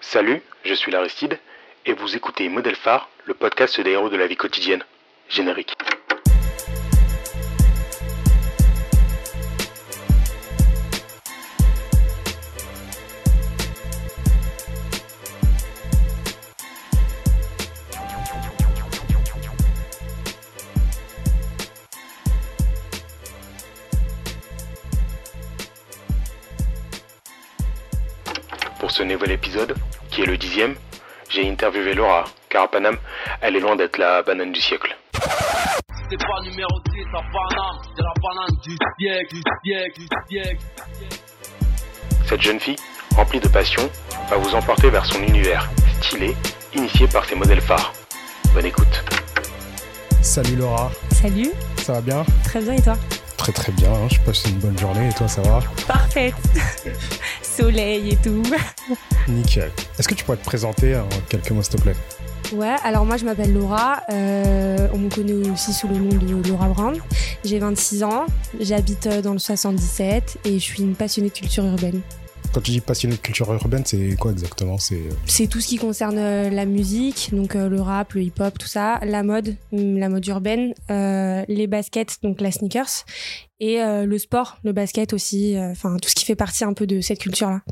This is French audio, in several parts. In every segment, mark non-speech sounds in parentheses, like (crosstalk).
Salut, je suis l'Aristide et vous écoutez Modèle Phare, le podcast des héros de la vie quotidienne. Générique. Laura, car à Paname, elle est loin d'être la banane du siècle. C'est pas numéro 6 à Paname, c'est la banane du siècle, du siècle, du siècle. Cette jeune fille, remplie de passion, va vous emporter vers son univers, stylé, initié par ses modèles phares. Bonne écoute. Salut Laura, Salut, ça va bien? Très bien et toi? Très très bien, hein, je passe une bonne journée et toi ça va? Parfaite Soleil et tout. (laughs) Nickel. Est-ce que tu pourrais te présenter en quelques mots s'il te plaît? Ouais, alors moi je m'appelle Laura, euh, on me connaît aussi sous le nom de Laura Brown. J'ai 26 ans, j'habite euh, dans le 77 et je suis une passionnée de culture urbaine. Quand tu dis passionné de culture urbaine, c'est quoi exactement? C'est euh, C'est tout ce qui concerne la musique, donc le rap, le hip-hop, tout ça, la mode, hum, la mode urbaine, euh, les baskets, donc la sneakers, et euh, le sport, le basket aussi, euh, enfin tout ce qui fait partie un peu de cette culture-là.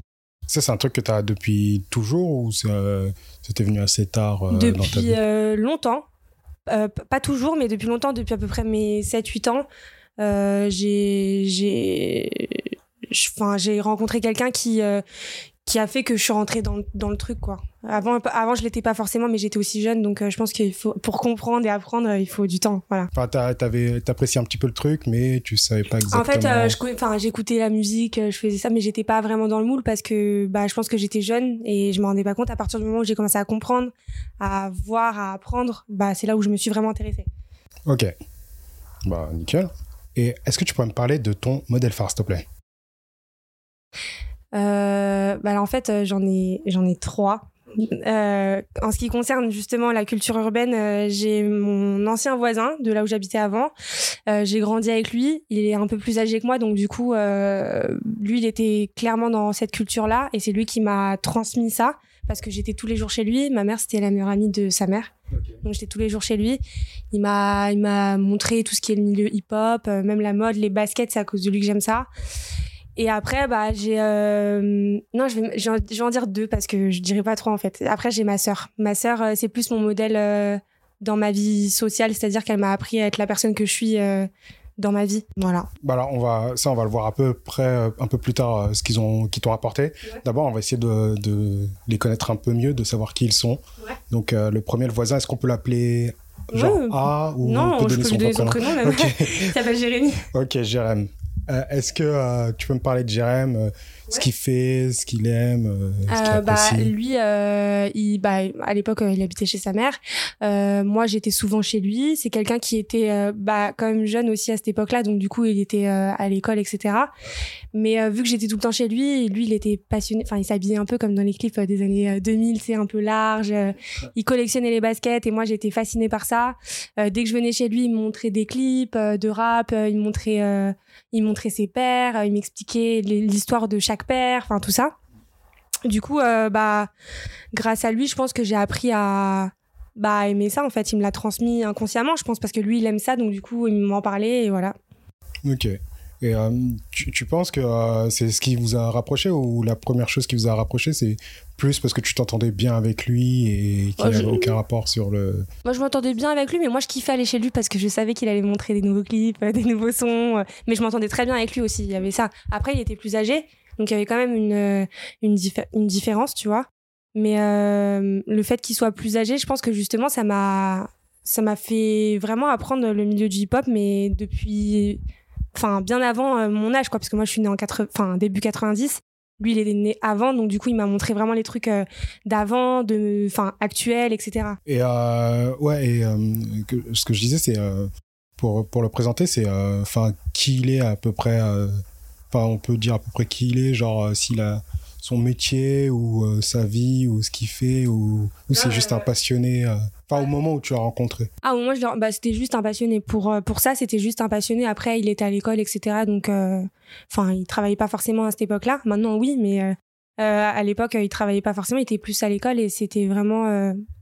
ça c'est un truc que tu as depuis toujours ou c'était venu assez tard euh, dans ta depuis vie? euh, longtemps. Pas toujours, mais depuis longtemps, depuis à peu près mes 7-8 ans, j'ai rencontré quelqu'un qui euh, qui a fait que je suis rentrée dans, le- dans le truc quoi. Avant avant je l'étais pas forcément mais j'étais aussi jeune donc euh, je pense qu'il faut pour comprendre et apprendre euh, il faut du temps voilà. Enfin, t'appréciais un petit peu le truc, mais tu savais pas exactement. En fait, euh, je enfin, j'écoutais la musique, euh, je faisais ça, mais j'étais pas vraiment dans le moule parce que bah, je pense que j'étais jeune et je m'en rendais pas compte. À partir du moment où j'ai commencé à comprendre, à voir, à apprendre, bah, c'est là où je me suis vraiment intéressée. Ok. Bah nickel. Et est-ce que tu pourrais me parler de ton modèle phare s'il te plaît? Euh, bah, en fait, euh, j'en ai, j'en ai trois. Euh, en ce qui concerne justement la culture urbaine, euh, j'ai mon ancien voisin de là où j'habitais avant. Euh, j'ai grandi avec lui. Il est un peu plus âgé que moi, donc du coup, euh, lui, il était clairement dans cette culture-là, et c'est lui qui m'a transmis ça parce que j'étais tous les jours chez lui. Ma mère, c'était la meilleure amie de sa mère, donc j'étais tous les jours chez lui. Il m'a, il m'a montré tout ce qui est le milieu hip-hop, même la mode, les baskets, c'est à cause de lui que j'aime ça. Et après, bah, j'ai. euh, Non, je vais, je vais en- je dire deux parce que je dirais pas trop en fait. Après, j'ai ma sœur. Ma sœur, euh, c'est plus mon modèle euh, dans ma vie sociale, c'est-à-dire qu'elle m'a appris à être la personne que je suis euh, dans ma vie. Voilà. Bah alors, on va, ça, on va le voir à peu près, un peu plus tard, ce qu'ils ont, qui t'ont apporté. D'abord, on va essayer de, de les connaître un peu mieux, de savoir qui ils sont. Ouais. Donc, le premier, le voisin, est-ce qu'on peut l'appeler genre Ouais. A ou on non, peut je donner peux son lui donner son prénom même. Ok, (laughs) Il s'appelle Jérémy. ok, Jérém. Euh, est-ce que euh, tu peux me parler de Jérém, euh, ce qu'il fait, ce qu'il aime, euh, ce qu'il Euh, bah, lui, euh, il, bah, à l'époque, il habitait chez sa mère. Euh, moi, j'étais souvent chez lui. C'est quelqu'un qui était bah, quand même jeune aussi à cette époque-là, donc du coup, il était euh, à l'école, etc. Mais euh, vu que j'étais tout le temps chez lui, lui, il était passionné. Enfin, il s'habillait un peu comme dans les clips euh, des années euh, 2000, c'est un peu large. euh, il collectionnait les baskets et moi, j'étais fascinée par ça. Euh, dès que je venais chez lui, il me montrait des clips euh, de rap, euh, il me montrait, euh, il montrait ses pères, euh, il m'expliquait l'histoire de chaque père, enfin tout ça. Du coup, euh, bah, grâce à lui, je pense que j'ai appris à bah, aimer ça. En fait, il me l'a transmis inconsciemment, je pense, parce que lui, il aime ça, donc du coup, il m'en parlait et voilà. Ok. Et euh, tu, tu penses que euh, c'est ce qui vous a rapproché ou la première chose qui vous a rapproché, c'est plus parce que tu t'entendais bien avec lui et qu'il Oh, n'y je- avait aucun rapport sur le. Moi, je m'entendais bien avec lui, mais moi, je kiffais aller chez lui parce que je savais qu'il allait montrer des nouveaux clips, euh, des nouveaux sons. Mais je m'entendais très bien avec lui aussi. Il y avait ça. Après, il était plus âgé, donc il y avait quand même une, une, diffé- une différence, tu vois. Mais euh, le fait qu'il soit plus âgé, je pense que justement, ça m'a ça m'a fait vraiment apprendre le milieu du hip-hop, mais depuis, enfin, bien avant euh, mon âge, quoi, parce que moi, je suis née en 80, enfin, début 90. Lui, il est né avant, donc du coup, il m'a montré vraiment les trucs euh, d'avant, de, enfin, actuels, etc. Et euh, ouais, et ce que je disais, c'est pour, pour le présenter, c'est enfin qui il est à peu près. Enfin, on peut dire à peu près qui il est, genre s'il a son métier ou euh, sa vie ou ce qu'il fait ou, ou c'est Ouais, juste ouais. un passionné. euh, Enfin, au moment où tu l'as rencontré. Ah, moi, je, bah, c'était juste un passionné. Pour, euh, pour ça, c'était juste un passionné. Après, il était à l'école, etc. Donc, euh, enfin, il travaillait pas forcément à cette époque-là. Maintenant, oui, mais euh, à l'époque, il travaillait pas forcément, il était plus à l'école et c'était vraiment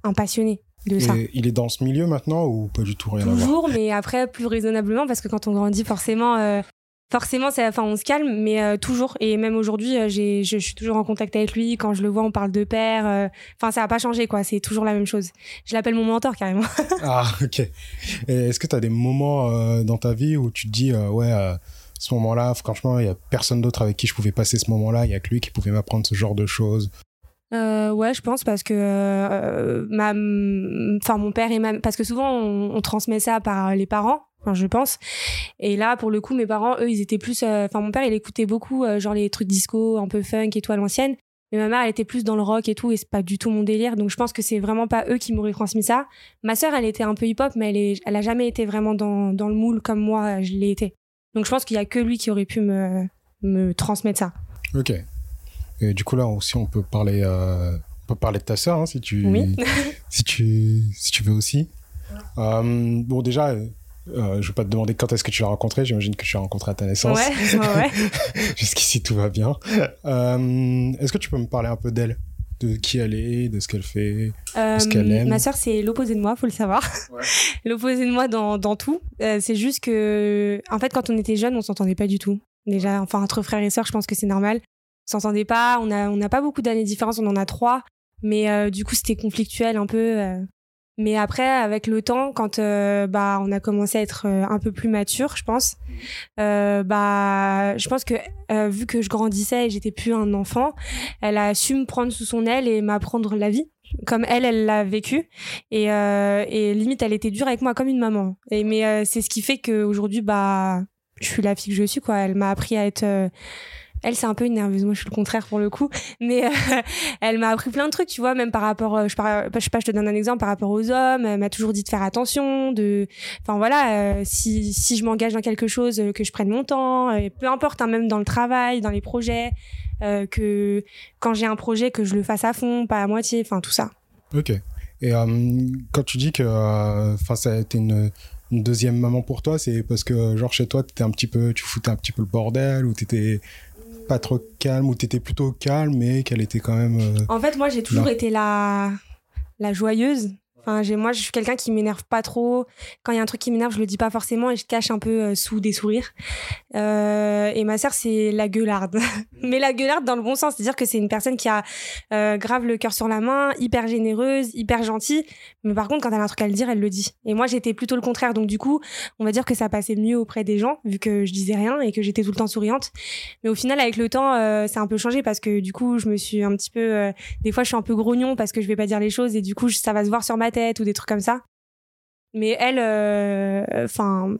un passionné de ça. Il est dans ce milieu maintenant ou pas du tout rien Toujours, à voir? Mais après plus raisonnablement parce que quand on grandit, forcément, forcément, on se calme, mais euh, toujours. Et même aujourd'hui, euh, je, suis toujours en contact avec lui. Quand je le vois, on parle de père. euh, Enfin, ça n'a pas changé, quoi. C'est toujours la même chose. Je l'appelle mon mentor carrément. (laughs) Ah, ok. Est-ce que tu as des moments dans ta vie où tu te dis, ouais, ce moment-là, franchement, il y a personne d'autre avec qui je pouvais passer ce moment-là, il y a que lui qui pouvait m'apprendre ce genre de choses Euh, ouais, je pense parce que euh, ma, enfin mon père et ma, parce que souvent on, transmet ça par les parents. Enfin, je pense. Et là, pour le coup, mes parents, eux, ils étaient plus. euh, Enfin, mon père, il écoutait beaucoup, euh, genre les trucs disco, un peu funk et tout à l'ancienne. Mais ma mère, elle était plus dans le rock et tout, et c'est pas du tout mon délire. Donc, je pense que c'est vraiment pas eux qui m'auraient transmis ça. Ma sœur, elle était un peu hip-hop, mais elle, est, elle a jamais été vraiment dans, dans le moule comme moi, je l'ai été. Donc, je pense qu'il y a que lui qui aurait pu me, me transmettre ça. Ok. Et du coup, là aussi, on peut parler, euh, on peut parler de ta sœur, hein, si tu, Oui. (laughs) si tu, si tu veux aussi. Euh, bon, déjà, euh, je vais pas te demander quand est-ce que tu l'as rencontrée. J'imagine que tu l'as rencontrée à ta naissance. Ouais, ouais. (laughs) Jusqu'ici, tout va bien. Euh, est-ce que tu peux me parler un peu d'elle? De qui elle est, de ce qu'elle fait Euh, Ce qu'elle aime? ma sœur, c'est l'opposé de moi, faut le savoir. Ouais. (laughs) l'opposé de moi dans, dans tout. C'est juste que, en fait, quand on était jeunes, on s'entendait pas du tout. Déjà, enfin, entre frères et sœurs, je pense que c'est normal. S'entendait pas. On a, on n'a pas beaucoup d'années de différence. On en a trois. Mais euh, du coup, c'était conflictuel un peu. euh. Mais après, avec le temps, quand euh, bah, on a commencé à être euh, un peu plus mature, je pense, euh, bah, je pense que euh, vu que je grandissais et j'étais plus un enfant, elle a su me prendre sous son aile et m'apprendre la vie comme elle, elle l'a vécu. Et, euh, et limite, elle était dure avec moi comme une maman. Et, mais euh, c'est ce qui fait qu'aujourd'hui, bah, je suis la fille que je suis, quoi. Elle m'a appris à être. Elle, c'est un peu une nerveuse. Moi, je suis le contraire pour le coup. Mais euh, (laughs) elle m'a appris plein de trucs, tu vois, même par rapport. euh, je, par- je sais pas, je te donne un exemple par rapport aux hommes. Elle m'a toujours dit de faire attention, de. Enfin voilà, euh, si, je m'engage dans quelque chose, que je prenne mon temps. Peu importe, hein, même dans le travail, dans les projets, que quand j'ai un projet, que je le fasse à fond, pas à moitié. Enfin tout ça. Ok. Et quand tu dis que ça a été une, une deuxième maman pour toi, c'est parce que genre chez toi, t'étais un petit peu, tu foutais un petit peu le bordel ou t'étais pas trop calme ou t'étais plutôt calme mais qu'elle était quand même. euh, En fait, moi, j'ai toujours été la, la joyeuse. Moi, je suis quelqu'un qui m'énerve pas trop. Quand il y a un truc qui m'énerve, je le dis pas forcément et je cache un peu euh, sous des sourires. Euh, et ma sœur, c'est la gueularde. (laughs) Mais la gueularde dans le bon sens, c'est-à-dire que c'est une personne qui a euh, grave le cœur sur la main, hyper généreuse, hyper gentille. Mais par contre, quand elle a un truc à le dire, elle le dit. Et moi, j'étais plutôt le contraire. Donc, du coup, on va dire que ça passait mieux auprès des gens, vu que je disais rien et que j'étais tout le temps souriante. Mais au final, avec le temps, ça a un peu changé parce que du coup, je me suis un petit peu des fois je suis un peu grognon parce que je vais pas dire les choses et du coup ça va se voir sur ma tête ou des trucs comme ça. Mais elle enfin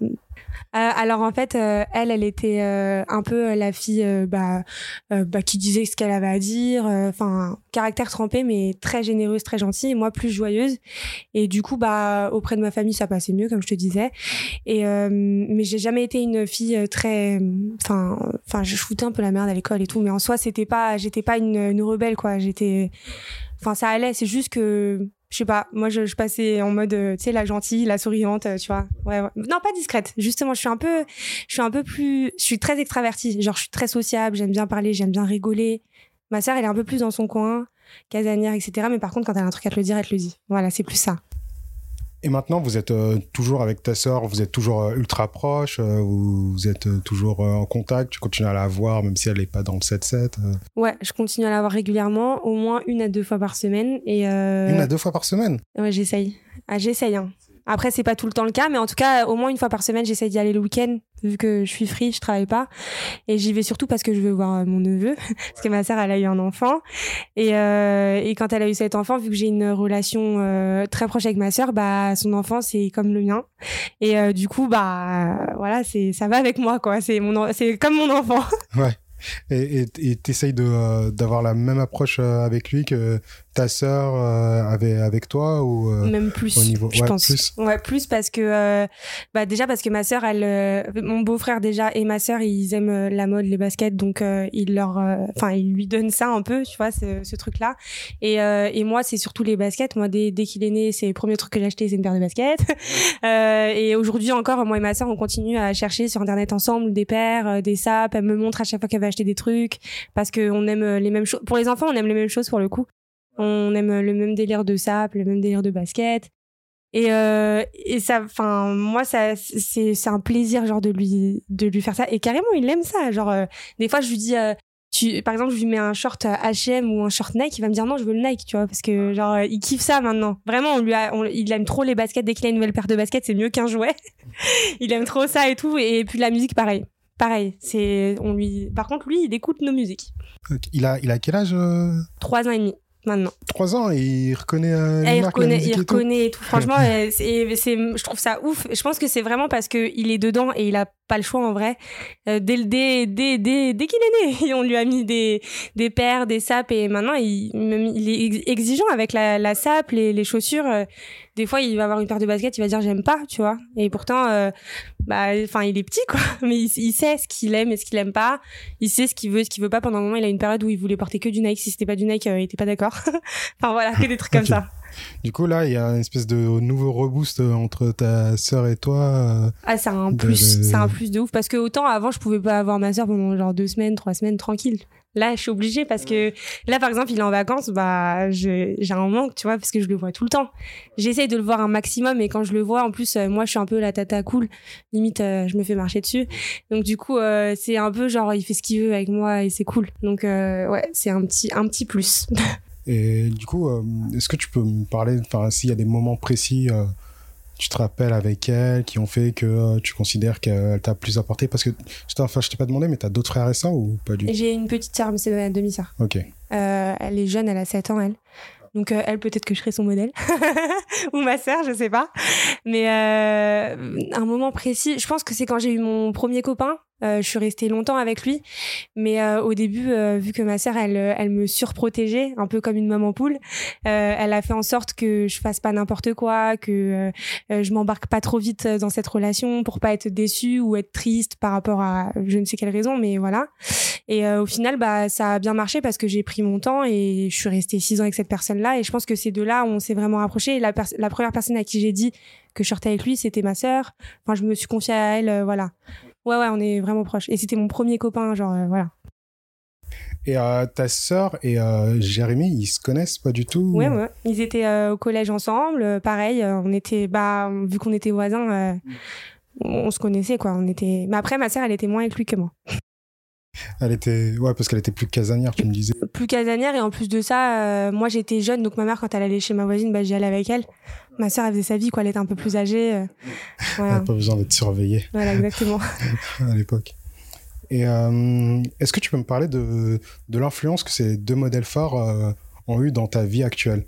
alors en fait euh, elle elle était euh, un peu euh, la fille euh, bah, euh, bah, qui disait ce qu'elle avait à dire euh, enfin caractère trempé mais très généreuse très gentille et moi plus joyeuse. Et du coup bah auprès de ma famille ça passait mieux comme je te disais. Et euh, mais j'ai jamais été une fille euh, très enfin enfin je foutais un peu la merde à l'école et tout mais en soi c'était pas j'étais pas une rebelle quoi. J'étais enfin ça allait c'est juste que je sais pas moi je, je passais en mode euh, tu sais la gentille la souriante euh, tu vois. Ouais, ouais. non pas discrète. Justement je suis un peu je suis un peu plus je suis très extravertie. Genre je suis très sociable j'aime bien parler j'aime bien rigoler. Ma sœur elle est un peu plus dans son coin casanière etc mais par contre quand elle a un truc à te le dire elle te le dit. Voilà c'est plus ça Et maintenant, vous êtes euh, toujours avec ta sœur, vous êtes toujours euh, ultra proche, euh, vous, vous êtes toujours en contact, tu continues à la voir même si elle n'est pas dans le 7-7. euh. ouais je continue à la voir régulièrement au moins une à deux fois par semaine et Une à deux fois par semaine? Ouais, j'essaye. Ah, j'essaye. Hein. Après, c'est pas tout le temps le cas, mais en tout cas, au moins une fois par semaine, j'essaye d'y aller le week-end, vu que je suis free, je travaille pas. Et j'y vais surtout parce que je veux voir euh, mon neveu, (laughs) parce que ma sœur, elle a eu un enfant. Et, euh, et quand elle a eu cet enfant, vu que j'ai une relation euh, très proche avec ma sœur, bah, son enfant, c'est comme le mien. Et du coup, bah, voilà, c'est, ça va avec moi, quoi. C'est mon, c'est comme mon enfant. (laughs) Ouais. Et t'essayes de, d'avoir la même approche avec lui que ta sœur euh, avait avec toi ou euh, Même plus, au niveau- je ouais, pense. plus? Ouais, plus parce que euh, bah déjà parce que ma sœur, elle, euh, mon beau-frère déjà et ma sœur, ils aiment la mode, les baskets, donc euh, il leur, enfin, il lui donne ça un peu, tu vois, ce, ce truc-là. Et euh, et moi, c'est surtout les baskets. Moi, dès dès qu'il est né, c'est le premier truc que j'ai acheté, c'est une paire de baskets. (laughs) Euh, et aujourd'hui encore, moi et ma sœur, on continue à chercher sur internet ensemble des paires, des sapes. Elle me montre à chaque fois qu'elle va acheter des trucs parce que on aime les mêmes choses. Pour les enfants, on aime les mêmes choses pour le coup. On aime le même délire de sap, le même délire de basket. Et, euh, et ça, enfin, moi, ça, c'est, c'est un plaisir, genre, de lui, de lui faire ça. Et carrément, il aime ça. Genre, euh, des fois, je lui dis, euh, tu, par exemple, je lui mets un short H&M ou un short Nike, il va me dire non, je veux le Nike, tu vois, parce que, genre, il kiffe ça maintenant. Vraiment, on lui a, il aime trop les baskets. Dès qu'il a une nouvelle paire de baskets, c'est mieux qu'un jouet. (laughs) il aime trop ça et tout. Et puis, la musique, pareil. Pareil, c'est, on lui, par contre, lui, il écoute nos musiques. Il a, il a quel âge Trois ans et demi maintenant. Trois ans et il reconnaît euh, il reconnaît, il reconnaît et tout. Franchement, c'est, je trouve ça ouf. Je pense que c'est vraiment parce que il est dedans et il a pas le choix en vrai. Euh, dès, dès, dès, dès, dès qu'il est né, (laughs) on lui a mis des, des paires, des sapes et maintenant il, il est exigeant avec la, la sape, les, les chaussures. Euh, des fois, il va avoir une paire de baskets, il va dire j'aime pas, tu vois. Et pourtant, euh, bah, enfin, il est petit, quoi. (laughs) Mais il, sait ce qu'il aime et ce qu'il aime pas. Il sait ce qu'il veut, ce qu'il veut pas. Pendant un moment, il a une période où il voulait porter que du Nike. Si c'était pas du Nike, euh, il était pas d'accord. (laughs) enfin voilà, que des trucs comme ça. Du coup, là, il y a une espèce de nouveau reboost euh, entre ta sœur et toi. ah, c'est un plus, c'est un plus de ouf parce que autant avant, je pouvais pas avoir ma sœur pendant genre deux semaines, trois semaines tranquille. Là, je suis obligée parce que là, par exemple, il est en vacances, bah, j'ai un manque, tu vois, parce que je le vois tout le temps. J'essaye de le voir un maximum et quand je le vois, en plus, euh, moi, je suis un peu la tata cool. Limite, euh, je me fais marcher dessus. Donc, du coup, euh, c'est un peu genre, il fait ce qu'il veut avec moi et c'est cool. Donc, ouais, c'est un petit, un petit plus. (laughs) et du coup, est-ce que tu peux me parler, enfin, s'il y a des moments précis tu te rappelles avec elle qui ont fait que euh, tu considères qu'elle t'a plus apporté? Parce que, enfin, je t'ai pas demandé, mais tu as d'autres frères et sœurs ou pas du tout? J'ai une petite sœur, mais c'est ma demi-sœur. Ok. Euh, elle est jeune, elle a 7 ans, elle. Donc euh, elle, peut-être que je serai son modèle. (laughs) ou ma sœur, je sais pas. Mais un moment précis, je pense que c'est quand j'ai eu mon premier copain. Euh, je suis restée longtemps avec lui, mais euh, au début, euh, vu que ma sœur, elle, elle me surprotégeait, un peu comme une maman poule, elle a fait en sorte que je fasse pas n'importe quoi, que je m'embarque pas trop vite dans cette relation pour pas être déçue ou être triste par rapport à je ne sais quelle raison, mais voilà. Et au final, bah ça a bien marché parce que j'ai pris mon temps et je suis restée six ans avec cette personne-là. Et je pense que c'est de là où on s'est vraiment rapproché. La, la première personne à qui j'ai dit que je sortais avec lui, c'était ma sœur. Enfin, je me suis confiée à elle, voilà. Ouais, ouais, on est vraiment proches. Et c'était mon premier copain, genre, euh, voilà. Et euh, ta sœur et euh, Jérémy, ils se connaissent pas du tout Ouais, ouais. Ils étaient au collège ensemble. pareil, on était, bah, vu qu'on était voisins, on se connaissait, quoi. On était. Mais après, ma sœur, elle était moins avec lui que moi. Elle était, ouais, parce qu'elle était plus casanière, tu me disais. Plus casanière et en plus de ça, moi j'étais jeune, donc ma mère quand elle allait chez ma voisine, bah j'y allais avec elle. Ma sœur elle faisait sa vie, quoi, elle était un peu plus âgée. Euh, (laughs) elle n'a pas besoin d'être surveillée. Voilà, exactement. (laughs) à l'époque. Et euh, est-ce que tu peux me parler de, de l'influence que ces deux modèles phares euh, ont eu dans ta vie actuelle?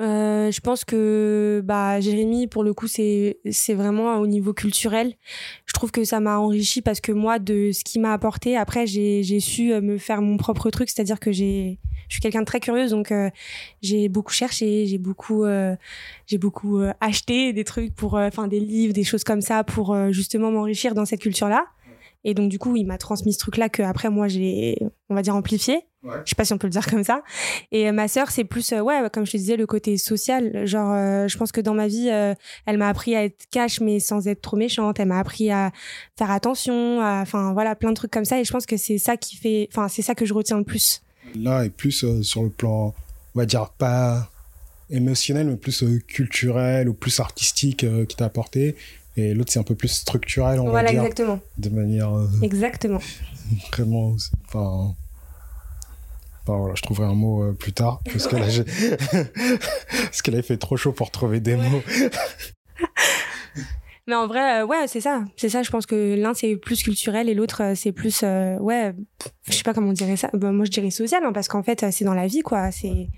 Euh, je pense que bah Jérémy pour le coup c'est c'est vraiment au niveau culturel. Je trouve que ça m'a enrichi parce que moi de ce qui m'a apporté après j'ai j'ai su me faire mon propre truc, c'est-à-dire que j'ai je suis quelqu'un de très curieuse donc euh, j'ai beaucoup cherché, j'ai beaucoup j'ai beaucoup acheté des trucs pour enfin des livres, des choses comme ça pour justement m'enrichir dans cette culture-là. Et donc, du coup, il m'a transmis ce truc-là que après moi, j'ai, on va dire, amplifié. Ouais. Je sais pas si on peut le dire comme ça. Et euh, ma sœur, c'est plus, euh, ouais, comme je te disais, le côté social. Genre, euh, je pense que dans ma vie, elle m'a appris à être cash, mais sans être trop méchante. Elle m'a appris à faire attention, enfin, voilà, plein de trucs comme ça. Et je pense que c'est ça qui fait, enfin, c'est ça que je retiens le plus. Là, et plus sur le plan, on va dire, pas émotionnel, mais plus culturel ou plus artistique qui t'a apporté. Et l'autre c'est un peu plus structurel on voilà, va dire exactement. de manière euh, exactement. (laughs) vraiment enfin voilà, je trouverai un mot euh, plus tard parce que là (laughs) parce que là il fait trop chaud pour trouver des mots (laughs) mais en vrai euh, ouais c'est ça. C'est ça je pense que l'un c'est plus culturel et l'autre c'est plus ouais je sais pas comment on dirait ça. Bah, moi je dirais social hein, parce qu'en fait c'est dans la vie quoi. C'est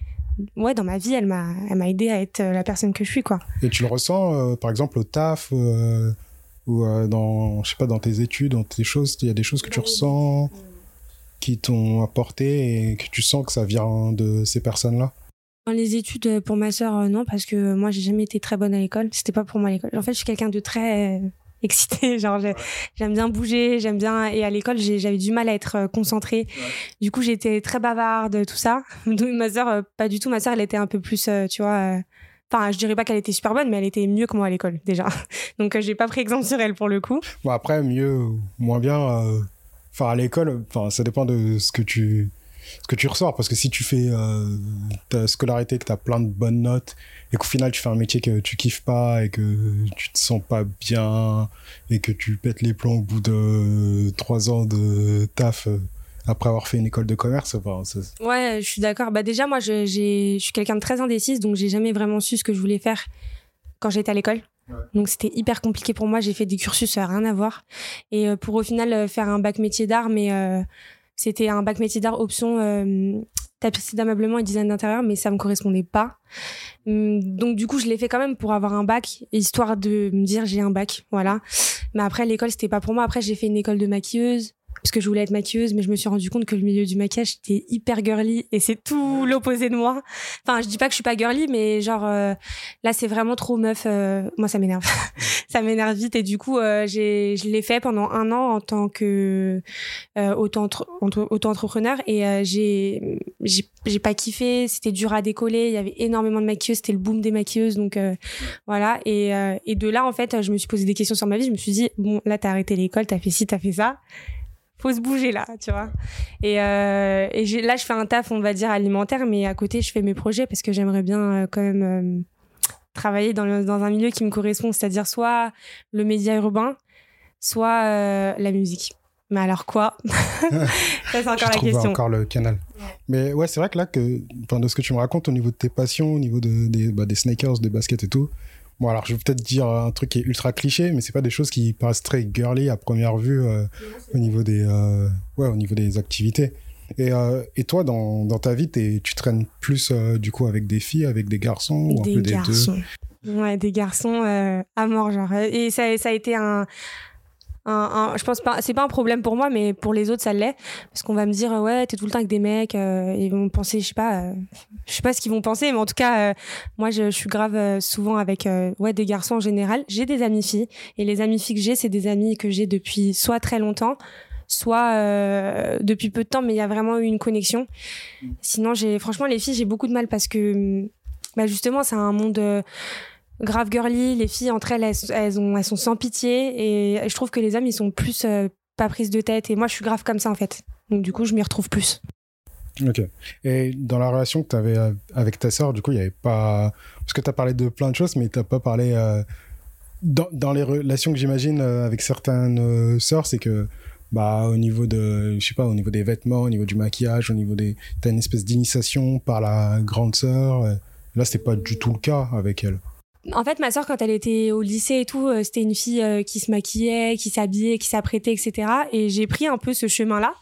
ouais, dans ma vie, elle m'a, elle m'a aidé à être euh, la personne que je suis, quoi. Et tu le ressens, euh, par exemple, au taf euh, ou dans, je sais pas, dans tes études, dans tes choses, il y a des choses que tu ressens qui t'ont apporté et que tu sens que ça vient de ces personnes-là? Les études pour ma sœur, non, parce que moi j'ai jamais été très bonne à l'école. C'était pas pour moi l'école. En fait, je suis quelqu'un de très excitée. (laughs) Genre, j'aime bien bouger, j'aime bien. Et à l'école, j'avais du mal à être euh, concentrée. Du coup, j'étais très bavarde, tout ça. (laughs) Donc, ma sœur, euh, pas du tout. Ma sœur, elle était un peu plus, euh, tu vois. Enfin, je dirais pas qu'elle était super bonne, mais elle était mieux que moi à l'école, déjà. (laughs) Donc, j'ai pas pris exemple sur elle pour le coup. Bon, après, mieux, moins bien enfin, à l'école, enfin, ça dépend de ce que tu, ce que tu ressors. Parce que si tu fais euh, ta scolarité, que tu as plein de bonnes notes, et qu'au final tu fais un métier que tu kiffes pas, et que tu te sens pas bien, et que tu pètes les plombs au bout de trois ans de taf euh, après avoir fait une école de commerce. Enfin, ça- Ouais, je suis d'accord. Bah déjà, moi, je, je suis quelqu'un de très indécise, donc j'ai jamais vraiment su ce que je voulais faire quand j'étais à l'école. Ouais. Donc c'était hyper compliqué pour moi. J'ai fait des cursus, ça n'a rien à voir. Et euh, pour au final faire un bac métier d'art, mais euh, c'était un bac métier d'art option euh, tapisserie d'ameublement et design d'intérieur, mais ça me correspondait pas. Hum, Donc du coup, je l'ai fait quand même pour avoir un bac, histoire de me dire j'ai un bac, voilà. Mais après l'école, c'était pas pour moi. Après, j'ai fait une école de maquilleuse parce que je voulais être maquilleuse, mais je me suis rendu compte que le milieu du maquillage c'était hyper girly et c'est tout l'opposé de moi. Enfin, je dis pas que je suis pas girly, mais genre euh, là c'est vraiment trop meuf. euh, moi, ça m'énerve. (laughs) ça m'énerve vite et du coup, euh, j'ai, je l'ai fait pendant un an en tant que euh, auto auto-entrepreneur et euh, j'ai, j'ai, j'ai pas kiffé. C'était dur à décoller. Il y avait énormément de maquilleuses. C'était le boom des maquilleuses, donc euh, voilà. Et, euh, et de là, en fait, je me suis posé des questions sur ma vie. Je me suis dit bon, là, t'as arrêté l'école, t'as fait ci, t'as fait ça faut se bouger là, tu vois. Et, euh, et j'ai- là, je fais un taf, on va dire, alimentaire, mais à côté, je fais mes projets parce que j'aimerais bien euh, quand même euh, travailler dans, le- dans un milieu qui me correspond, c'est-à-dire soit le média urbain, soit euh, la musique. Mais alors quoi? (laughs) Ça, c'est encore la trouves question. encore le canal. Mais ouais, c'est vrai que là, que, de ce que tu me racontes au niveau de tes passions, au niveau de, des, bah, des sneakers, des baskets et tout, bon, alors je vais peut-être dire un truc qui est ultra cliché, mais c'est pas des choses qui paraissent très girly à première vue euh, au, niveau des, euh, ouais, au niveau des activités. Et, euh, et toi, dans, dans ta vie, tu traînes plus du coup avec des filles, avec des garçons ou un Des peu des garçons. Ouais, des garçons à mort, genre. Et ça, ça a été un. Je pense pas, c'est pas un problème pour moi, mais pour les autres, ça l'est. Parce qu'on va me dire, ouais, t'es tout le temps avec des mecs, euh, ils vont penser, je sais pas, euh, je sais pas ce qu'ils vont penser, mais en tout cas, euh, moi, je, suis grave souvent avec, ouais, des garçons en général. J'ai des amis filles, et les amis filles que j'ai, c'est des amis que j'ai depuis soit très longtemps, soit depuis peu de temps, mais il y a vraiment eu une connexion. Sinon, j'ai, franchement, les filles, j'ai beaucoup de mal parce que, bah, justement, c'est un monde, grave girly. Les filles, entre elles, elles, elles ont, elles sont sans pitié. Et je trouve que les hommes, ils sont plus euh, pas prises de tête. Et moi, je suis grave comme ça, en fait. Donc, du coup, je m'y retrouve plus. Ok. Et dans la relation que tu avais avec ta sœur, du coup, il n'y avait pas. Parce que tu as parlé de plein de choses, mais tu n'as pas parlé. euh, Dans, dans les relations que j'imagine euh, avec certaines euh, sœurs, c'est que. Bah, au niveau de, je sais pas, au niveau des vêtements, au niveau du maquillage, au niveau des, t'as une espèce d'initiation par la grande sœur. euh, Là, c'était pas du tout le cas avec elle. En fait, ma sœur, quand elle était au lycée et tout, euh, c'était une fille euh, qui se maquillait, qui s'habillait, qui s'apprêtait, etc. Et j'ai pris un peu ce chemin-là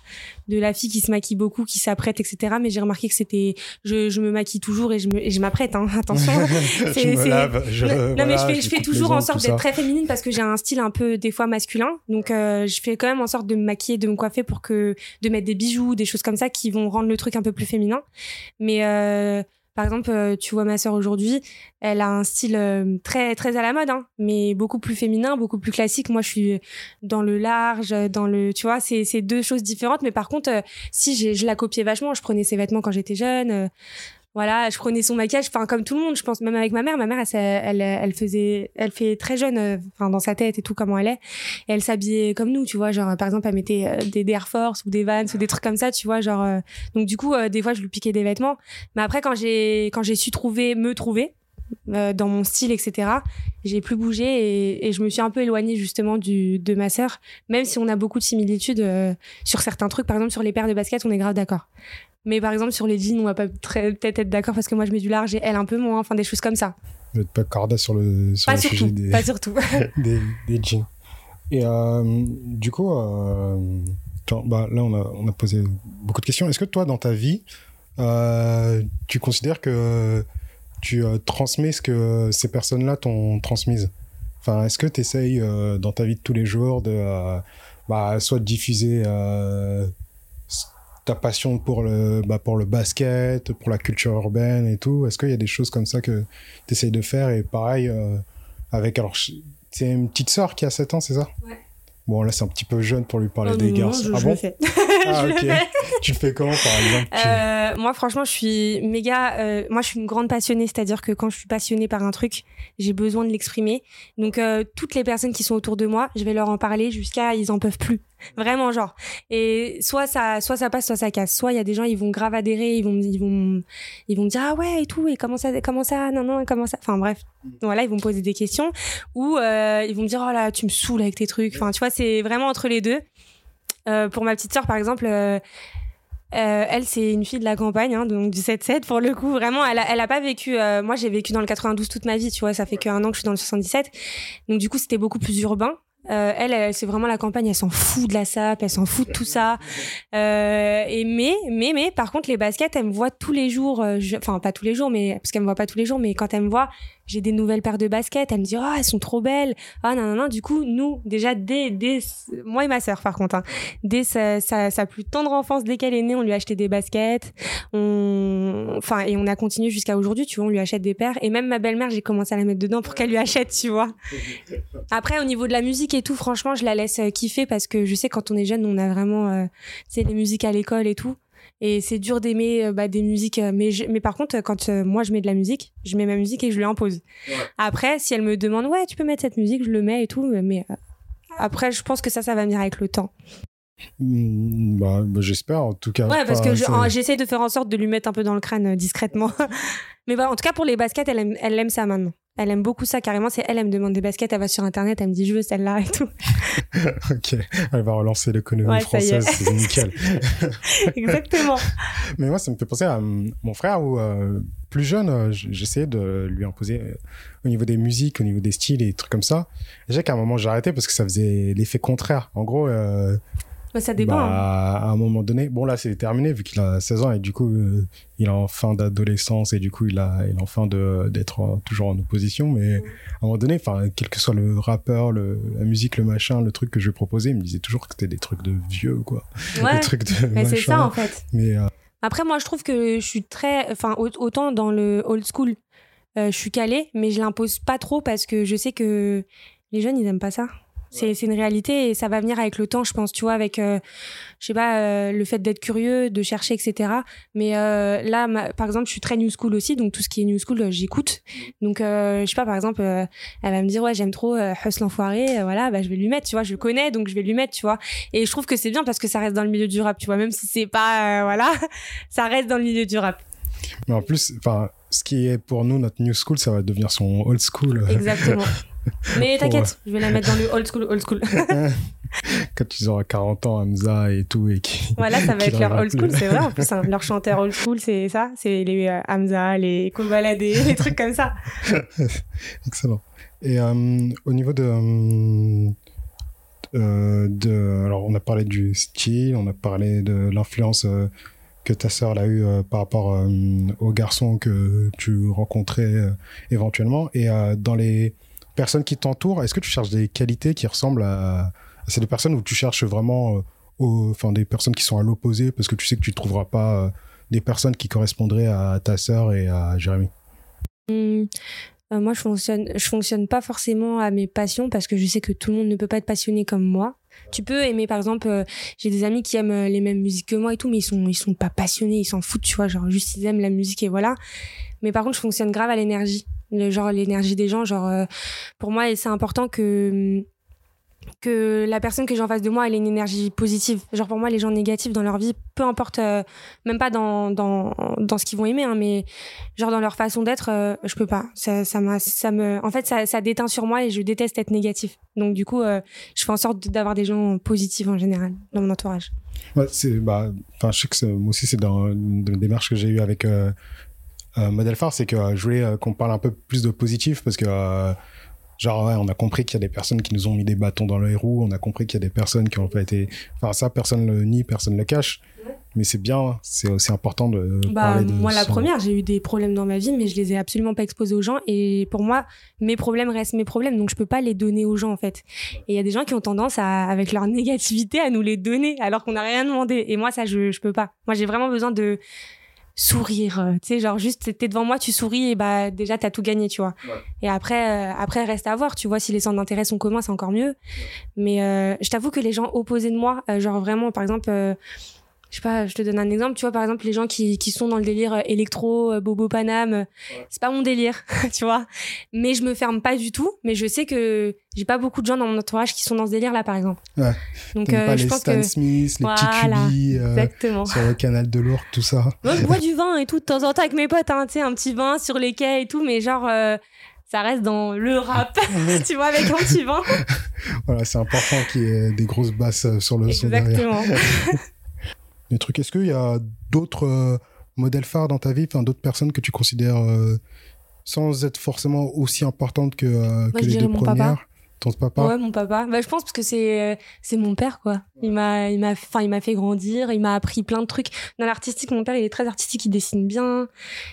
de la fille qui se maquille beaucoup, qui s'apprête, etc. Mais j'ai remarqué que c'était, je, je me maquille toujours et je me, et je m'apprête, hein, (laughs) attention. (laughs) je me lave, je, non, mais je fais, je fais toujours en sorte d'être très féminine parce que j'ai un style un peu des fois masculin. Donc euh, je fais quand même en sorte de me maquiller, de me coiffer pour que de mettre des bijoux, des choses comme ça qui vont rendre le truc un peu plus féminin. Mais euh, par exemple, euh, tu vois ma sœur aujourd'hui, elle a un style euh, très très à la mode, hein, mais beaucoup plus féminin, beaucoup plus classique. Moi, je suis dans le large, dans le, tu vois, c'est deux choses différentes. Mais par contre, euh, si je la copiais vachement, je prenais ses vêtements quand j'étais jeune. Voilà, je prenais son maquillage, enfin comme tout le monde, je pense même avec ma mère. Ma mère, elle, elle, elle faisait, elle fait très jeune, euh, enfin dans sa tête et tout comment elle est. Et elle s'habillait comme nous, tu vois, genre par exemple, elle mettait euh, des, Air Force ou des Vans ou des trucs comme ça, tu vois, genre. euh, donc du coup, des fois, je lui piquais des vêtements. Mais après, quand j'ai, quand j'ai su trouver, me trouver euh, dans mon style, etc. J'ai plus bougé et, et je me suis un peu éloignée justement du, de ma sœur, même si on a beaucoup de similitudes euh, sur certains trucs. Par exemple, sur les paires de baskets, on est grave d'accord. Mais par exemple, sur les jeans, on va pas peut-être être d'accord parce que moi, je mets du large et elle un peu moins. Enfin, des choses comme ça. Vous n'êtes pas corda sur le, sur Pas le sujet des, Pas surtout. (laughs) des, des jeans. Et euh, du coup, euh, bah, là, on a, on a posé beaucoup de questions. Est-ce que toi, dans ta vie, euh, tu considères que tu transmets ce que ces personnes-là t'ont transmise? Enfin, est-ce que tu essayes dans ta vie de tous les jours de bah, soit de diffuser ta passion pour le, bah, pour le basket, pour la culture urbaine et tout Est-ce qu'il y a des choses comme ça que tu essayes de faire Et pareil, euh, avec. Alors, c'est une petite sœur qui a 7 ans, c'est ça? Ouais. Bon, là, c'est un petit peu jeune pour lui parler Oh, des non, garçons. je, ah (laughs) (laughs) je bon? le fais. Ah, Je le fais. Tu le fais comment, par exemple? Tu- Euh, moi, franchement, je suis méga. euh, moi, je suis une grande passionnée, c'est-à-dire que quand je suis passionnée par un truc, j'ai besoin de l'exprimer. Donc, euh, toutes les personnes qui sont autour de moi, je vais leur en parler jusqu'à ils en peuvent plus. (laughs) Vraiment, genre. Et soit ça, soit ça passe, soit ça casse. Soit il y a des gens, ils vont grave adhérer, ils vont, ils vont, ils vont me dire, ah ouais, et tout, et comment ça, comment ça, non, non, comment ça. Enfin, bref. Voilà, ils vont me poser des questions. Ou, euh, ils vont me dire, oh là, tu me saoules avec tes trucs. Enfin, tu vois, c'est vraiment entre les deux. Euh, pour ma petite sœur, par exemple, euh, euh, elle, c'est une fille de la campagne, hein, donc du 7-7 pour le coup. Vraiment, elle a, elle a pas vécu. euh, moi, j'ai vécu dans le 92 toute ma vie, tu vois. Ça fait qu'un an que je suis dans le 77. Donc du coup, c'était beaucoup plus urbain. Euh, elle, elle, c'est vraiment la campagne. Elle s'en fout de la sap, elle s'en fout de tout ça. Euh, et mais, mais, mais, par contre, les baskets, elle me voit tous les jours. euh, Enfin, pas tous les jours, mais parce qu'elle me voit pas tous les jours. Mais quand elle me voit, j'ai des nouvelles paires de baskets. Elle me dit, ah, elles sont trop belles. Ah, non, non, non. Du coup, nous, déjà, dès, dès, moi et ma sœur, par contre, hein, dès sa, sa, sa plus tendre enfance, dès qu'elle est née, on lui a acheté des baskets. On, enfin, et on a continué jusqu'à aujourd'hui, tu vois, on lui achète des paires. Et même ma belle-mère, j'ai commencé à la mettre dedans pour qu'elle lui achète, tu vois. Après, au niveau de la musique et tout, franchement, je la laisse euh, kiffer parce que je sais, quand on est jeune, on a vraiment, euh, tu sais, les musiques à l'école et tout. Et c'est dur d'aimer euh, bah, des musiques. euh, mais, je- mais par contre, quand euh, moi je mets de la musique, je mets ma musique et je lui impose. Après, si elle me demande, ouais, tu peux mettre cette musique, je le mets et tout. Mais euh, après, je pense que ça, ça va venir avec le temps. Mm, bah, bah, j'espère en tout cas. Ouais, parce que je- j'essaie de faire en sorte de lui mettre un peu dans le crâne euh, discrètement. (laughs) Mais voilà, en tout cas, pour les baskets, elle aime, elle aime ça maintenant. Elle aime beaucoup ça, carrément. C'est elle, elle me demande des baskets, elle va sur internet, elle me dit je veux celle-là et tout. (laughs) ok, elle va relancer l'économie Ouais, française, c'est nickel. (laughs) Exactement. (laughs) Mais moi, ça me fait penser à hum, mon frère où, euh, plus jeune, euh, j'essayais de lui imposer euh, au niveau des musiques, au niveau des styles et des trucs comme ça. J'ai qu'à un moment, j'ai arrêté parce que ça faisait l'effet contraire. En gros, euh, Ça dépend. bah, hein. à un moment donné, bon là, c'est terminé vu qu'il a 16 ans et du coup, euh, il est en fin d'adolescence et du coup, il, a, il est en fin d'être euh, toujours en opposition. Mais à un moment donné, quel que soit le rappeur, le, la musique, le machin, le truc que je proposais, il me disait toujours que c'était des trucs de vieux, quoi. Ouais, Des trucs de mais c'est ça en fait. Mais euh, Après, moi, je trouve que je suis très. Enfin, au- autant dans le old school, euh, je suis calée, mais je l'impose pas trop parce que je sais que les jeunes, ils aiment pas ça. C'est une réalité et ça va venir avec le temps, je pense, tu vois, avec, euh, je sais pas, euh, le fait d'être curieux, de chercher, etc. Mais euh, là, ma- par exemple, je suis très new school aussi, donc tout ce qui est new school, j'écoute. Donc, je sais pas, par exemple, elle va me dire, ouais, j'aime trop Huss l'enfoiré, voilà, bah, je vais lui mettre, tu vois, je le connais, donc je vais lui mettre, tu vois. Et je trouve que c'est bien parce que ça reste dans le milieu du rap, tu vois, même si c'est pas, voilà, (laughs) ça reste dans le milieu du rap. Mais en plus, enfin, ce qui est pour nous notre new school, ça va devenir son old school. Exactement. (laughs) Mais t'inquiète, je vais la mettre dans le old school, old school. (laughs) Quand ils auront 40 ans, Hamza et tout, et qui. voilà, ça va être leur old school, c'est vrai. En plus, hein, leur chanteur old school, c'est ça. C'est les euh, Hamza, les Kobalade, (laughs) les trucs comme ça. (laughs) Excellent. Et euh, au niveau de, euh, euh, de. Alors, on a parlé du style, on a parlé de l'influence euh, que ta sœur elle a eu euh, par rapport euh, aux garçons que tu rencontrais euh, éventuellement. Et euh, dans les personnes qui t'entourent, est-ce que tu cherches des qualités qui ressemblent à. à ces deux personnes où tu cherches vraiment. euh, Enfin, des personnes qui sont à l'opposé parce que tu sais que tu ne trouveras pas euh, des personnes qui correspondraient à ta sœur et à Jérémy? Hum, euh, moi, je fonctionne, je fonctionne pas forcément à mes passions parce que je sais que tout le monde ne peut pas être passionné comme moi. Tu peux aimer, par exemple, j'ai des amis qui aiment les mêmes musiques que moi et tout, mais ils sont, ils sont pas passionnés, ils s'en foutent, tu vois, genre juste ils aiment la musique et voilà. Mais par contre, je fonctionne grave à l'énergie, le genre l'énergie des gens, genre euh, pour moi, c'est important que que la personne que j'ai en face de moi, elle ait une énergie positive. Genre pour moi, les gens négatifs dans leur vie, peu importe, euh, même pas dans, dans, dans ce qu'ils vont aimer, hein, mais genre dans leur façon d'être, euh, je peux pas. Ça, ça, ça me, en fait, ça, ça déteint sur moi et je déteste être négatif. Donc du coup, euh, je fais en sorte d'avoir des gens positifs en général dans mon entourage. Ouais, c'est bah je sais que moi aussi c'est dans une des démarches que j'ai eu avec euh, Model Phare c'est que euh, je voulais euh, qu'on parle un peu plus de positif parce que genre ouais, on a compris qu'il y a des personnes qui nous ont mis des bâtons dans les roues on a compris qu'il y a des personnes qui ont pas été enfin ça personne le nie personne le cache mais c'est bien c'est aussi important de Bah, parler de moi, la son- première, j'ai eu des problèmes dans ma vie, mais je les ai absolument pas exposés aux gens. Et pour moi, mes problèmes restent mes problèmes, donc je peux pas les donner aux gens, en fait. Et il y a des gens qui ont tendance à, avec leur (laughs) négativité, à nous les donner, alors qu'on n'a rien demandé. Et moi, ça, je, je peux pas. Moi, j'ai vraiment besoin de sourire. euh, Tu sais, genre juste, t'es devant moi, tu souris, et bah, déjà, t'as tout gagné, tu vois. Et après, euh, après, reste à voir, tu vois, si les centres d'intérêt sont communs, c'est encore mieux. Mais euh, je t'avoue que les gens opposés de moi, euh, genre vraiment, par exemple, euh, je sais pas, je te donne un exemple. Tu vois, par exemple, les gens qui, qui sont dans le délire euh, électro, euh, bobo paname, euh, c'est pas mon délire, (laughs) tu vois. Mais je me ferme pas du tout. Mais je sais que j'ai pas beaucoup de gens dans mon entourage qui sont dans ce délire-là, par exemple. Ouais. Donc, euh, pas je les pense Stan que. Smith, les petits Voilà, cubis euh, Exactement. sur le canal de l'Ourcq, tout ça. Moi, je (laughs) bois du vin et tout de temps en temps avec mes potes, hein, tu sais, un petit vin sur les quais et tout, mais genre, euh, ça reste dans le rap, (laughs) tu vois, avec un petit vin. Voilà, c'est important qu'il y ait des grosses basses sur le son derrière. Des trucs. Est-ce qu'il y a d'autres euh, modèles phares dans ta vie, enfin d'autres personnes que tu considères euh, sans être forcément aussi importantes que, euh, que je les deux mon papa. Ton papa? Ouais, mon papa. Bah, je pense parce que c'est c'est mon père quoi. Il m'a il m'a enfin il m'a fait grandir, il m'a appris plein de trucs. Dans l'artistique, mon père, il est très artistique, il dessine bien.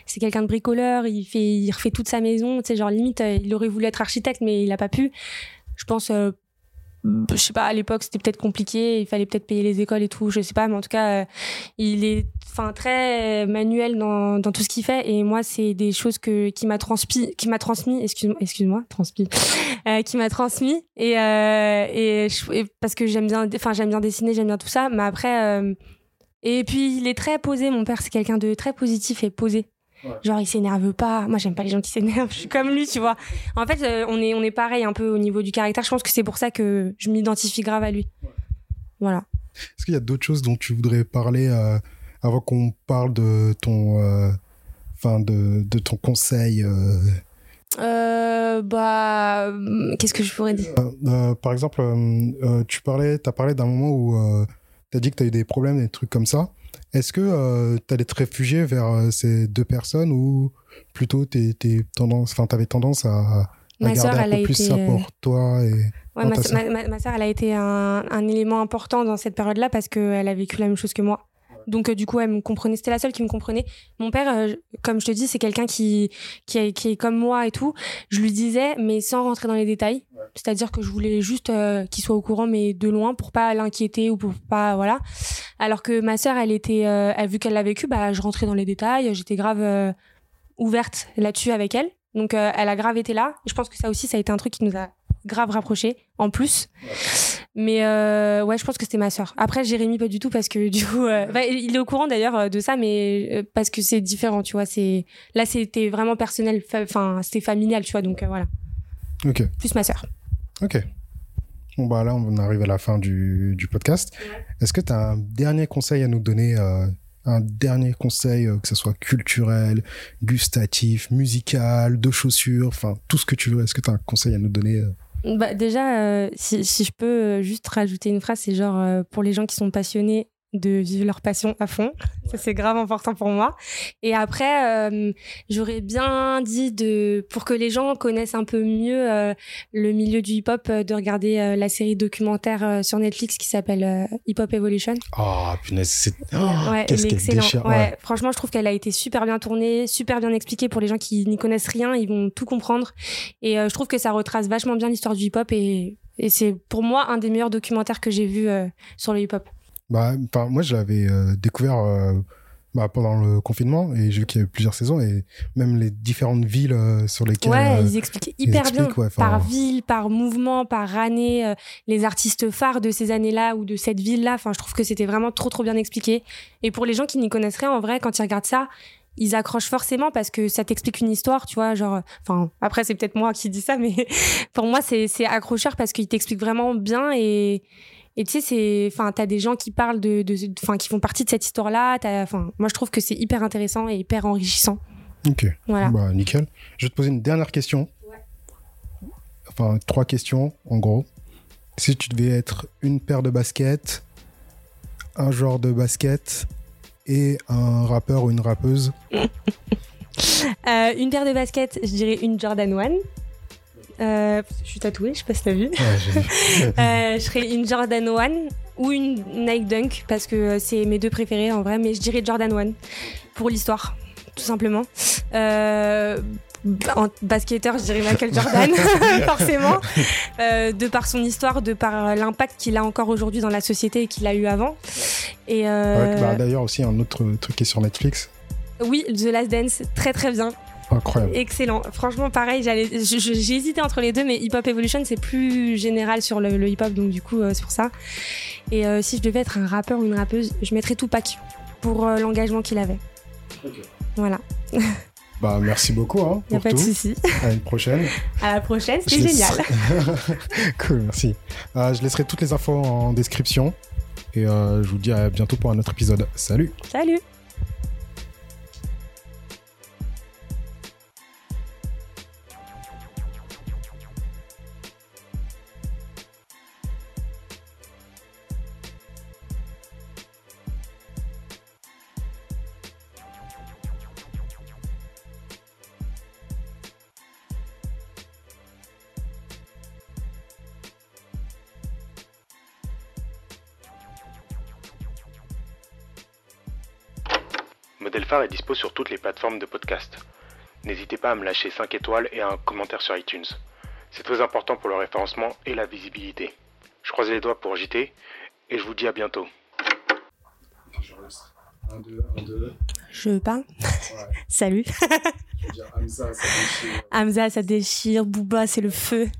C'est quelqu'un de bricoleur, il fait il refait toute sa maison, tu sais genre limite il aurait voulu être architecte mais il a pas pu. Je pense euh, je sais pas à l'époque c'était peut-être compliqué il fallait peut-être payer les écoles et tout je sais pas mais en tout cas euh, il est enfin très manuel dans, dans tout ce qu'il fait. Et moi c'est des choses que qui m'a transmis qui m'a transmis excuse-moi excuse-moi transmis (laughs) euh, qui m'a transmis. Et euh, et, je- et parce que j'aime bien enfin j'aime bien dessiner j'aime bien tout ça mais après euh, et puis il est très posé mon père c'est quelqu'un de très positif et posé Genre il s'énerve pas. Moi j'aime pas les gens qui s'énervent. (laughs) Je suis comme lui, tu vois. En fait, euh, on est on est pareil un peu au niveau du caractère. Je pense que c'est pour ça que je m'identifie grave à lui. Voilà. Est-ce qu'il y a d'autres choses dont tu voudrais parler euh, avant qu'on parle de ton, euh, enfin de, de ton conseil euh, Euh, bah hum, qu'est-ce que je pourrais dire? Euh, Par exemple, euh, euh, tu parlais, as parlé d'un moment où tu as dit que tu as eu des problèmes, des trucs comme ça. Est-ce que tu allais te réfugier vers euh, ces deux personnes ou plutôt tu avais tendance à, à Ma garder sœur, un elle peu a plus été, ça euh, pour toi et... Ouais, ma, sœur, elle a été un, un élément important dans cette période-là parce qu'elle a vécu la même chose que moi. Donc, euh, du coup, elle me comprenait. C'était la seule qui me comprenait. Mon père, euh, comme je te dis, c'est quelqu'un qui, qui, est, qui est comme moi et tout. Je lui disais, mais sans rentrer dans les détails. C'est-à-dire que je voulais juste euh, qu'il soit au courant, mais de loin, pour pas l'inquiéter ou pour pas, voilà. Alors que ma sœur, elle était, elle, vu qu'elle l'a vécu, bah, je rentrais dans les détails. J'étais grave ouverte là-dessus avec elle. Donc, elle a grave été là. Je pense que ça aussi, ça a été un truc qui nous a grave rapprochés en plus. Mais euh, ouais, je pense que c'était ma sœur. Après, Jérémy, pas du tout, parce que du coup, euh, il est au courant d'ailleurs euh, de ça, mais euh, parce que c'est différent, tu vois. C'est là, c'était vraiment personnel, fa- enfin, c'était familial, tu vois. Donc voilà, Ok, plus ma sœur. ok. Bon, bah là, on arrive à la fin du, du podcast. Est-ce que tu as un dernier conseil à nous donner Un dernier conseil, que ce soit culturel, gustatif, musical, de chaussures, enfin, tout ce que tu veux. Est-ce que tu as un conseil à nous donner Bah, déjà, euh, si, si je peux euh, juste rajouter une phrase, c'est genre euh, pour les gens qui sont passionnés de vivre leur passion à fond. Ça, c'est grave important pour moi. Et après, euh, j'aurais bien dit de, pour que les gens connaissent un peu mieux euh, le milieu du hip-hop, euh, de regarder euh, la série documentaire sur Netflix qui s'appelle Hip Hop Evolution. Ah, punaise, c'est. Oh, ouais, qu'est-ce elle est qu'elle excellente. déchire, Ouais, ouais. franchement, je trouve qu'elle a été super bien tournée, super bien expliquée pour les gens qui n'y connaissent rien, ils vont tout comprendre. Et je trouve que ça retrace vachement bien l'histoire du hip-hop et, et c'est pour moi un des meilleurs documentaires que j'ai vu sur le hip-hop. Bah, moi, je l'avais euh, découvert euh, bah, pendant le confinement et j'ai vu qu'il y avait plusieurs saisons et même les différentes villes euh, sur lesquelles. Ouais, ils expliquent ils hyper expliquent, bien, ouais, par ville, par mouvement, par année, les artistes phares de ces années-là ou de cette ville-là. Enfin, je trouve que c'était vraiment trop, trop bien expliqué. Et pour les gens qui n'y connaissent rien, en vrai, quand ils regardent ça, ils accrochent forcément parce que ça t'explique une histoire, tu vois, genre, enfin, après, c'est peut-être moi qui dis ça, mais (laughs) pour moi, c'est, c'est accrocheur parce qu'il t'explique vraiment bien et, et tu sais, c'est, enfin, t'as des gens qui parlent de, de, enfin, qui font partie de cette histoire-là. T'as- Enfin, moi, je trouve que c'est hyper intéressant et hyper enrichissant. Ok. Voilà. Bah, nickel. Je vais te poser une dernière question. Enfin, trois questions, en gros. Si tu devais être une paire de baskets, un joueur de basket et un rappeur ou une rappeuse, (laughs) Euh, une paire de baskets, je dirais une Jordan 1. Euh, je suis tatouée, je sais pas si t'as vu. ouais, (laughs) Euh, je serais une Jordan 1 ou une Nike Dunk parce que euh, c'est mes deux préférés en vrai, mais je dirais Jordan 1 pour l'histoire, tout simplement. Euh, en basketteur, je dirais Michael Jordan, (laughs) (laughs) forcément, euh, de par son histoire, de par l'impact qu'il a encore aujourd'hui dans la société et qu'il a eu avant. Et euh, Ouais, bah, D'ailleurs, aussi, un autre truc qui est sur Netflix. oui, The Last Dance, très très bien. Incroyable. Excellent. Franchement, pareil, j'ai hésité entre les deux, mais Hip Hop Evolution, c'est plus général sur le, le hip hop, donc du coup, euh, c'est pour ça. Et euh, si je devais être un rappeur ou une rappeuse, je mettrais Tupac pour euh, l'engagement qu'il avait. Voilà, (laughs) Bah, merci beaucoup hein, il n'y a pour pas de tout. souci. À une prochaine. (laughs) À la prochaine, Je c'était génial. (laughs) cool, merci. Euh, je laisserai toutes les infos en description. Et euh, je vous dis à bientôt pour un autre épisode. Salut Salut sur toutes les plateformes de podcast. N'hésitez pas à me lâcher 5 étoiles et un commentaire sur iTunes. C'est très important pour le référencement et la visibilité. Je croise les doigts pour JT et je vous dis à bientôt. Un, deux, un, deux. Je parle? (laughs) Salut Je veux dire, Hamza, ça déchire. Hamza, ça déchire. Booba, c'est le feu.